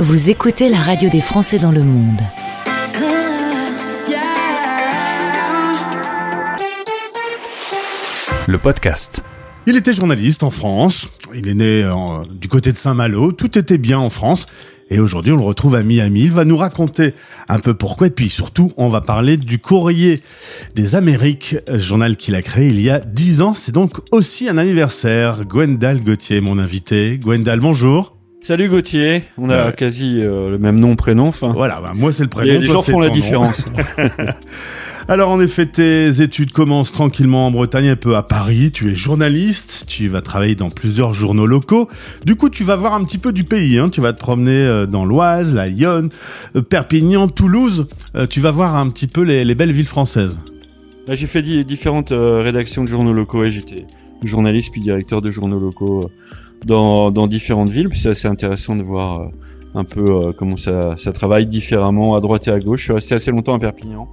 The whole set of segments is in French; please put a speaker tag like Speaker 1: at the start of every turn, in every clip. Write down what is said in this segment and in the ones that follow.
Speaker 1: Vous écoutez la radio des Français dans le monde.
Speaker 2: Le podcast.
Speaker 3: Il était journaliste en France. Il est né en- du côté de Saint-Malo. Tout était bien en France. Et aujourd'hui, on le retrouve à Miami. Il va nous raconter un peu pourquoi. Et puis surtout, on va parler du Courrier des Amériques, journal qu'il a créé il y a 10 ans. C'est donc aussi un anniversaire. Gwendal Gauthier, mon invité. Gwendal, bonjour.
Speaker 4: Salut Gauthier, on a
Speaker 3: Ouais.
Speaker 4: quasi euh, le même nom, prénom. Enfin,
Speaker 3: Voilà, bah, moi c'est le
Speaker 4: les,
Speaker 3: prénom.
Speaker 4: les
Speaker 3: toi,
Speaker 4: gens font la différence.
Speaker 3: Alors en effet, tes études commencent tranquillement en Bretagne, un peu à Paris. Tu es journaliste, tu vas travailler dans plusieurs journaux locaux. Du coup, tu vas voir un petit peu du pays. Hein. Tu vas te promener euh, dans l'Oise, la Yonne, euh, Perpignan, Toulouse. Tu vas voir un petit peu les, les belles villes françaises.
Speaker 4: Là, j'ai fait di- différentes euh, rédactions de journaux locaux et j'étais journaliste puis directeur de journaux locaux euh, dans, différentes villes. Puis c'est assez intéressant de voir euh, un peu euh, comment ça, travaille différemment à droite et à gauche. Je suis resté assez longtemps à Perpignan.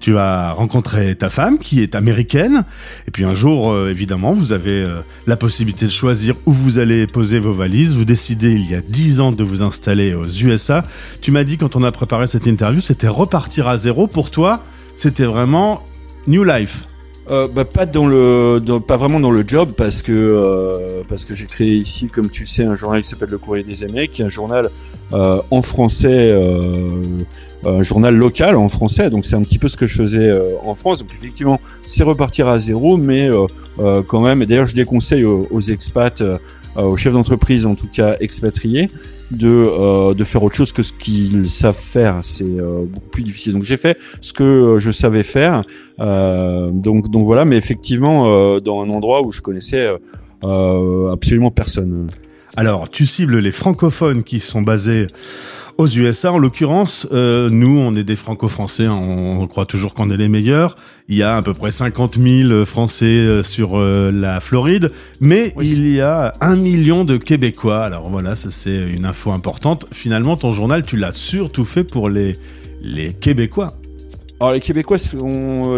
Speaker 3: Tu vas rencontrer ta femme qui est américaine. Et puis un jour, euh, évidemment, vous avez la possibilité de choisir où vous allez poser vos valises. Vous décidez il y a 10 ans de vous installer aux USA. Tu m'as dit quand on a préparé cette interview, c'était repartir à zéro. Pour toi, c'était vraiment New Life.
Speaker 4: Euh, bah, pas dans le, dans- pas vraiment dans le job parce que euh, parce que j'ai créé ici, comme tu sais, un journal qui s'appelle Le Courrier des Amériques, qui est un journal euh, en français, euh, un journal local en français. Donc c'est un petit peu ce que je faisais euh, en France. Donc effectivement, c'est repartir à zéro, mais euh, quand même. Et d'ailleurs, je déconseille aux, aux expats, aux chefs d'entreprise, en tout cas expatriés, de euh, de faire autre chose que ce qu'ils savent faire. C'est euh, beaucoup plus difficile. Donc j'ai fait ce que je savais faire. Euh, donc, donc voilà, mais effectivement, dans un endroit où je connaissais absolument personne.
Speaker 3: Alors, tu cibles les francophones qui sont basés aux USA. En l'occurrence, euh, nous, on est des franco-français. hein, on croit toujours qu'on est les meilleurs. Il y a à peu près 50 000 Français euh, sur euh, la Floride, mais
Speaker 4: Oui.
Speaker 3: il y a un million de Québécois. Alors voilà, ça c'est une info importante. Finalement, ton journal, tu l'as surtout fait pour les les Québécois.
Speaker 4: Alors les Québécois,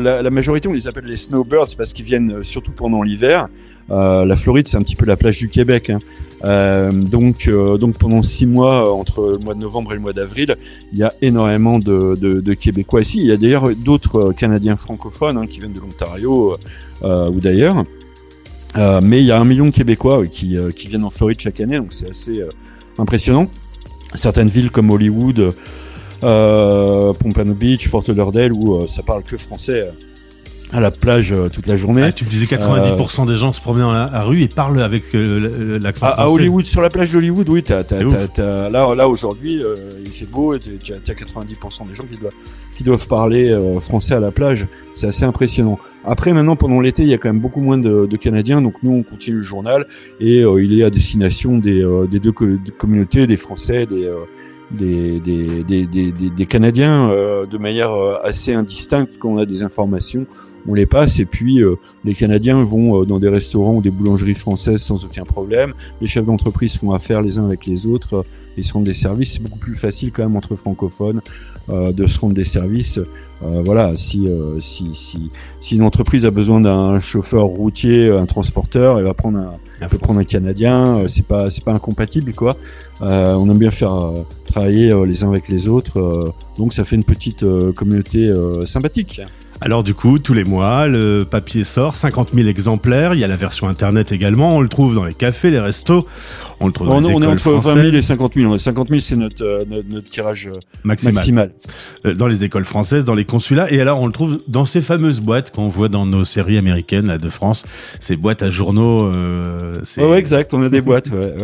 Speaker 4: la, majorité, on les appelle les snowbirds parce qu'ils viennent euh, surtout pendant l'hiver. Euh, la Floride, c'est un petit peu la plage du Québec. hein. Euh, donc, donc pendant six mois, entre le mois de novembre et le mois d'avril, il y a énormément de, Québécois ici. Il y a d'ailleurs d'autres Canadiens francophones hein, qui viennent de l'Ontario ou d'ailleurs. Mais il y a un million de Québécois qui, qui viennent en Floride chaque année, donc c'est assez impressionnant. Certaines villes comme Hollywood, Pompano Beach, Fort Lauderdale, où euh, ça parle que français euh, à la plage euh, toute la journée.
Speaker 3: Ah, tu me disais 90% des gens se promènent dans la, la rue et parlent avec euh, l'accent
Speaker 4: À, à
Speaker 3: français.
Speaker 4: Hollywood, sur la plage d'Hollywood, oui,
Speaker 3: C'est
Speaker 4: t'as,
Speaker 3: ouf.
Speaker 4: t'as- là, là aujourd'hui, euh, il fait beau et tu as, tu as 90% des gens qui doivent, qui doivent parler euh, français à la plage. C'est assez impressionnant. Après, maintenant, pendant l'été, il y a quand même beaucoup moins de, de Canadiens, donc nous, on continue le journal et euh, il est à destination des, euh, des deux co- des communautés, des Français, des, euh, des, des, des, des, des- des Canadiens, euh, de manière euh, assez indistincte. Quand on a des informations, on les passe et puis euh, les Canadiens vont euh, dans des restaurants ou des boulangeries françaises sans aucun problème les chefs d'entreprise font affaire les uns avec les autres, euh, ils se rendent des services. C'est beaucoup plus facile quand même entre francophones euh, de se rendre des services. Euh, voilà, si, euh, si, si, si une entreprise a besoin d'un chauffeur routier, un transporteur, elle va prendre un, elle peut prendre un Canadien. euh, c'est pas, c'est pas incompatible quoi. Euh, on aime bien faire euh, travailler euh, les uns avec les autres, euh, donc ça fait une petite euh, communauté sympathique.
Speaker 3: Alors du coup, tous les mois, le papier sort, 50 000 exemplaires. Il y a la version internet également. On le trouve dans les cafés, les restos. On le trouve dans
Speaker 4: On,
Speaker 3: les
Speaker 4: on est
Speaker 3: écoles
Speaker 4: entre 20
Speaker 3: françaises
Speaker 4: 000 et 50 000. 50 000 c'est notre, euh, notre, notre tirage euh,
Speaker 3: maximal.
Speaker 4: maximal.
Speaker 3: Euh, Dans les écoles françaises, dans les consulats. Et alors, on le trouve dans ces fameuses boîtes qu'on voit dans nos séries américaines là, de France. Ces boîtes à journaux. Euh,
Speaker 4: Ouais, ouais, exact, on a des boîtes, ouais,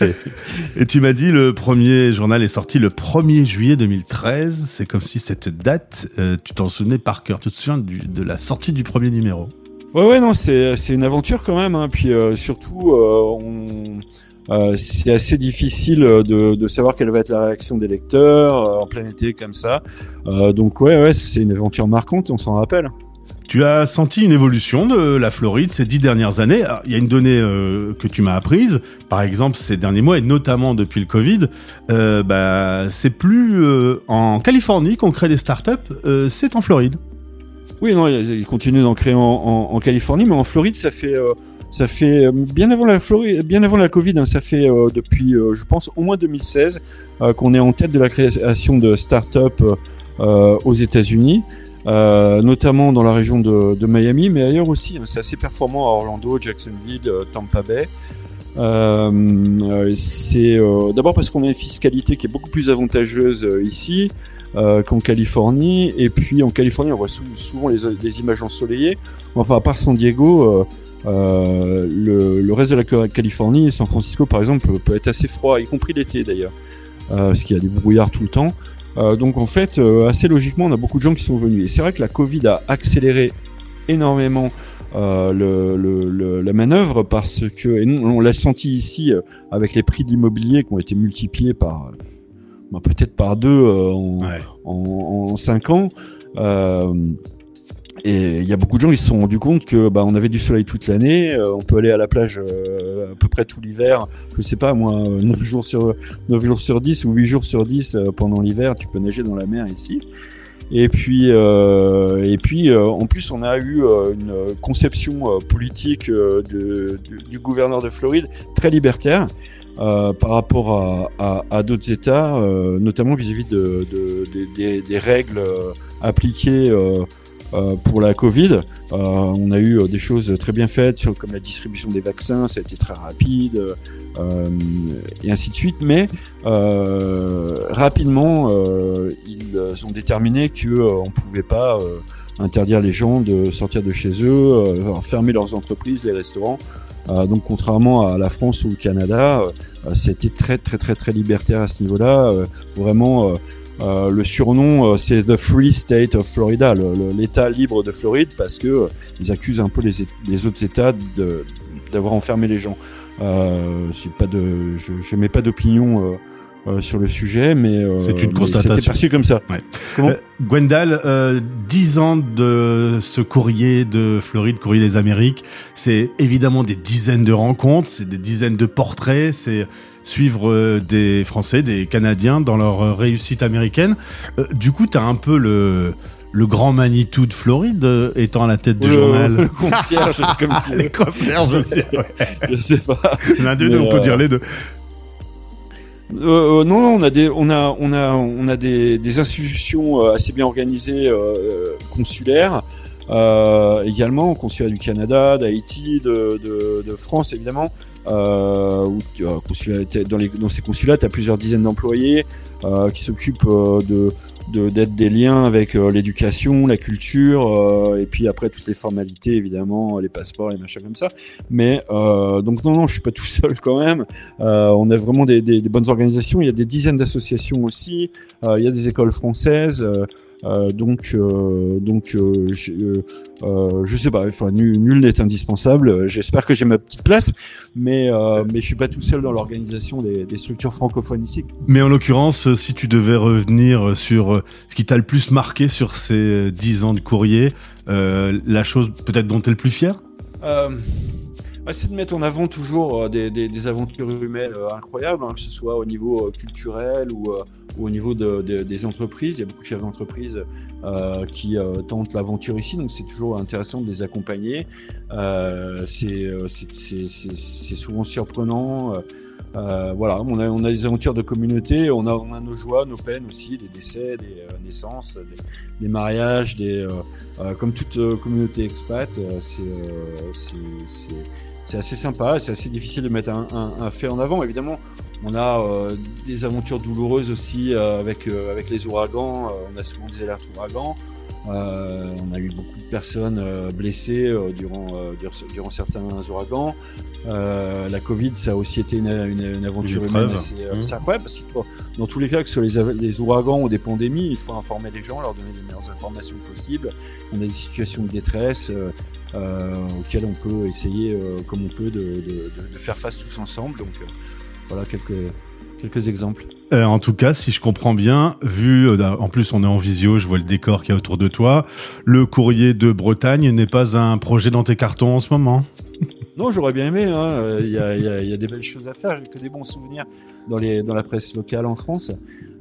Speaker 4: ouais.
Speaker 3: Et tu m'as dit, le premier journal est sorti le 1er juillet 2013. C'est comme si cette date, euh, tu t'en souvenais par cœur. Tu te souviens du- de la sortie du premier numéro
Speaker 4: Ouais, ouais, non, c'est, une aventure quand même, hein. Puis euh, surtout, euh, euh, c'est assez difficile de, de savoir quelle va être la réaction des lecteurs en plein été comme ça. Donc ouais, ouais, c'est une aventure marquante, on s'en rappelle.
Speaker 3: Tu as senti une évolution de la Floride ces dix dernières années? Alors, Il y a une donnée euh, que tu m'as apprise, par exemple ces derniers mois et notamment depuis le Covid. Euh, bah, c'est plus euh, en Californie qu'on crée des startups, c'est en Floride.
Speaker 4: Oui, non, il continue d'en créer en, Californie, mais en Floride, ça fait euh, ça fait bien avant la Floride, bien avant la Covid, hein, ça fait depuis, je pense, au moins 2016 qu'on est en tête de la création de start-up aux États-Unis. notamment dans la région de, Miami, mais ailleurs aussi. Hein, c'est assez performant à Orlando, Jacksonville, Tampa Bay. Euh, c'est euh, d'abord parce qu'on a une fiscalité qui est beaucoup plus avantageuse euh, qu'en Californie. Et puis en Californie, on voit souvent les, les, images ensoleillées. Enfin, à part San Diego, le, le, reste de la Californie, San Francisco par exemple, peut, être assez froid, y compris l'été d'ailleurs, parce qu'il y a du brouillard tout le temps. donc en fait, assez logiquement, on a beaucoup de gens qui sont venus. Et c'est vrai que la Covid a accéléré énormément euh, le, le, la manœuvre parce que et on l'a senti ici euh, avec les prix de l'immobilier qui ont été multipliés par bah, peut-être par deux euh, en, en, en, cinq ans. Euh, et il y a beaucoup de gens qui se sont rendus compte que bah, on avait du soleil toute l'année, on peut aller à la plage à peu près tout l'hiver, je sais pas moi, 9 jours sur 9 jours sur 10 ou 8 jours sur 10 pendant l'hiver, tu peux nager dans la mer ici. Et puis, euh, et puis euh, en plus, on a eu euh, une conception politique de, du gouverneur de Floride très libertaire. Par rapport à, d'autres États, notamment vis-à-vis de, de, des, règles appliquées pour la Covid. on a eu des choses très bien faites, sur, comme la distribution des vaccins, ça a été très rapide, et ainsi de suite. Mais rapidement, ils ont déterminé que euh, on pouvait pas euh, interdire les gens de sortir de chez eux, euh, fermer leurs entreprises, les restaurants. Donc contrairement à la France ou au Canada, c'était très très très très libertaire à ce niveau-là. vraiment, le surnom c'est The Free State of Florida, l'État libre de Floride, parce que ils accusent un peu les, les autres États d'avoir enfermé les gens. Euh, pas de, je, je mets pas d'opinion euh, sur le sujet, mais euh,
Speaker 3: c'est une constatation.
Speaker 4: perçu comme ça.
Speaker 3: Ouais. Euh, Gwendal, euh, 10 ans de ce courrier de Floride, courrier des Amériques, c'est évidemment des dizaines de rencontres, c'est des dizaines de portraits, c'est suivre des Français, des Canadiens dans leur réussite américaine. du coup, tu as un peu le le grand Manitou de Floride étant à la tête du journal.
Speaker 4: Le concierge, comme tu
Speaker 3: Les concierges aussi. Ouais.
Speaker 4: Je sais pas.
Speaker 3: L'un des deux, on peut dire les deux.
Speaker 4: Euh, euh, non, on a des, on a, on a, on a des, institutions euh, assez bien organisées euh, consulaires. Euh, également, consulat du Canada, d'Haïti, de, de, de, France évidemment. Euh, où, consulat, dans, les, dans ces consulats, tu as plusieurs dizaines d'employés qui s'occupent de, d'être des liens avec euh, l'éducation, la culture, euh, et puis après toutes les formalités évidemment, les passeports, les machins comme ça. Mais euh, donc non non, je suis pas tout seul quand même. on a vraiment des, des, des, bonnes organisations. Il y a des dizaines d'associations aussi. il y a des écoles françaises. Euh, donc, euh, donc, euh, je, je sais pas. Enfin, nul, n'est indispensable. J'espère que j'ai ma petite place, mais mais je suis pas tout seul dans l'organisation des, des, structures francophones ici.
Speaker 3: Mais en l'occurrence, si tu devais revenir sur ce qui t'a le plus marqué sur ces dix ans de courrier, la chose peut-être dont tu es le plus fier?
Speaker 4: C'est de mettre en avant toujours des, des, des aventures humaines incroyables, hein, que ce soit au niveau culturel ou au niveau de, des entreprises. Il y a beaucoup de chefs d'entreprise euh, qui euh, tentent l'aventure ici, donc c'est toujours intéressant de les accompagner. Euh, euh c'est souvent surprenant. Euh, voilà, on a, on a des aventures de communauté, on a, on a nos joies, nos peines aussi, des décès, des naissances, des, des, mariages, des, comme toute communauté expat, c'est assez sympa, c'est assez difficile de mettre un, un, un fait en avant. Évidemment, on a euh, des aventures douloureuses aussi euh, avec, euh, avec les ouragans. on a souvent des alertes ouragans. on a eu beaucoup de personnes blessées durant, durant certains ouragans. la Covid, ça a aussi été une, une, aventure humaine assez, mmh. incroyable parce qu'il faut, dans tous les cas, que ce soit les, les, ouragans ou des pandémies, il faut informer les gens, leur donner les meilleures informations possibles. On a des situations de détresse auxquelles on peut essayer, comme on peut, de, de, de, faire face tous ensemble. Donc, voilà quelques, quelques exemples.
Speaker 3: Euh, en tout cas, si je comprends bien, vu, euh, en plus on est en visio, je vois le décor qui est autour de toi, le courrier de Bretagne n'est pas un projet dans tes cartons en ce moment
Speaker 4: Non, j'aurais bien aimé. Hein. Il, y a, il, y a, il y, a, des belles choses à faire. J'ai que des bons souvenirs dans, les, dans la presse locale en France.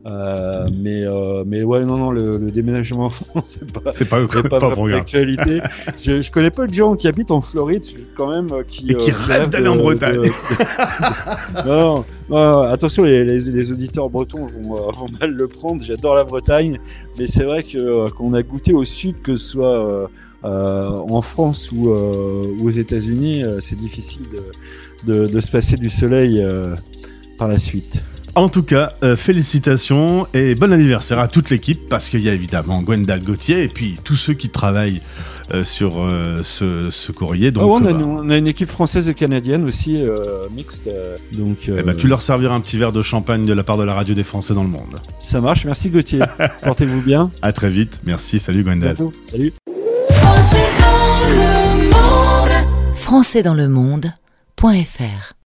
Speaker 4: Euh, mais euh, mais ouais non non le, le déménagement en France c'est pas
Speaker 3: C'est pas, pas,
Speaker 4: je, je connais pas de gens qui habitent en Floride quand même euh, qui
Speaker 3: Et qui
Speaker 4: euh,
Speaker 3: rêvent d'aller en Bretagne.
Speaker 4: de- de- non, non, attention les, les, les auditeurs bretons vont, vont mal le prendre. J'adore la Bretagne, mais c'est vrai que qu'on a goûté au sud, que ce soit en France ou, aux États-Unis, c'est difficile de, de, se passer du soleil par la suite.
Speaker 3: En tout cas, euh, félicitations et bon anniversaire à toute l'équipe parce qu'il y a évidemment Gwendal Gauthier et puis tous ceux qui travaillent euh, sur euh, ce, ce courrier. Donc,
Speaker 4: on, a,
Speaker 3: bah,
Speaker 4: une- on a une équipe française et canadienne aussi euh, mixte, donc
Speaker 3: eh
Speaker 4: euh,
Speaker 3: ben, tu leur serviras un petit verre de champagne de la part de la radio des Français dans le monde.
Speaker 4: ça marche. Merci Gauthier. Portez-vous bien.
Speaker 3: À très vite. Merci. Salut Gwendal.
Speaker 4: Salut.
Speaker 1: Français dans le monde.fr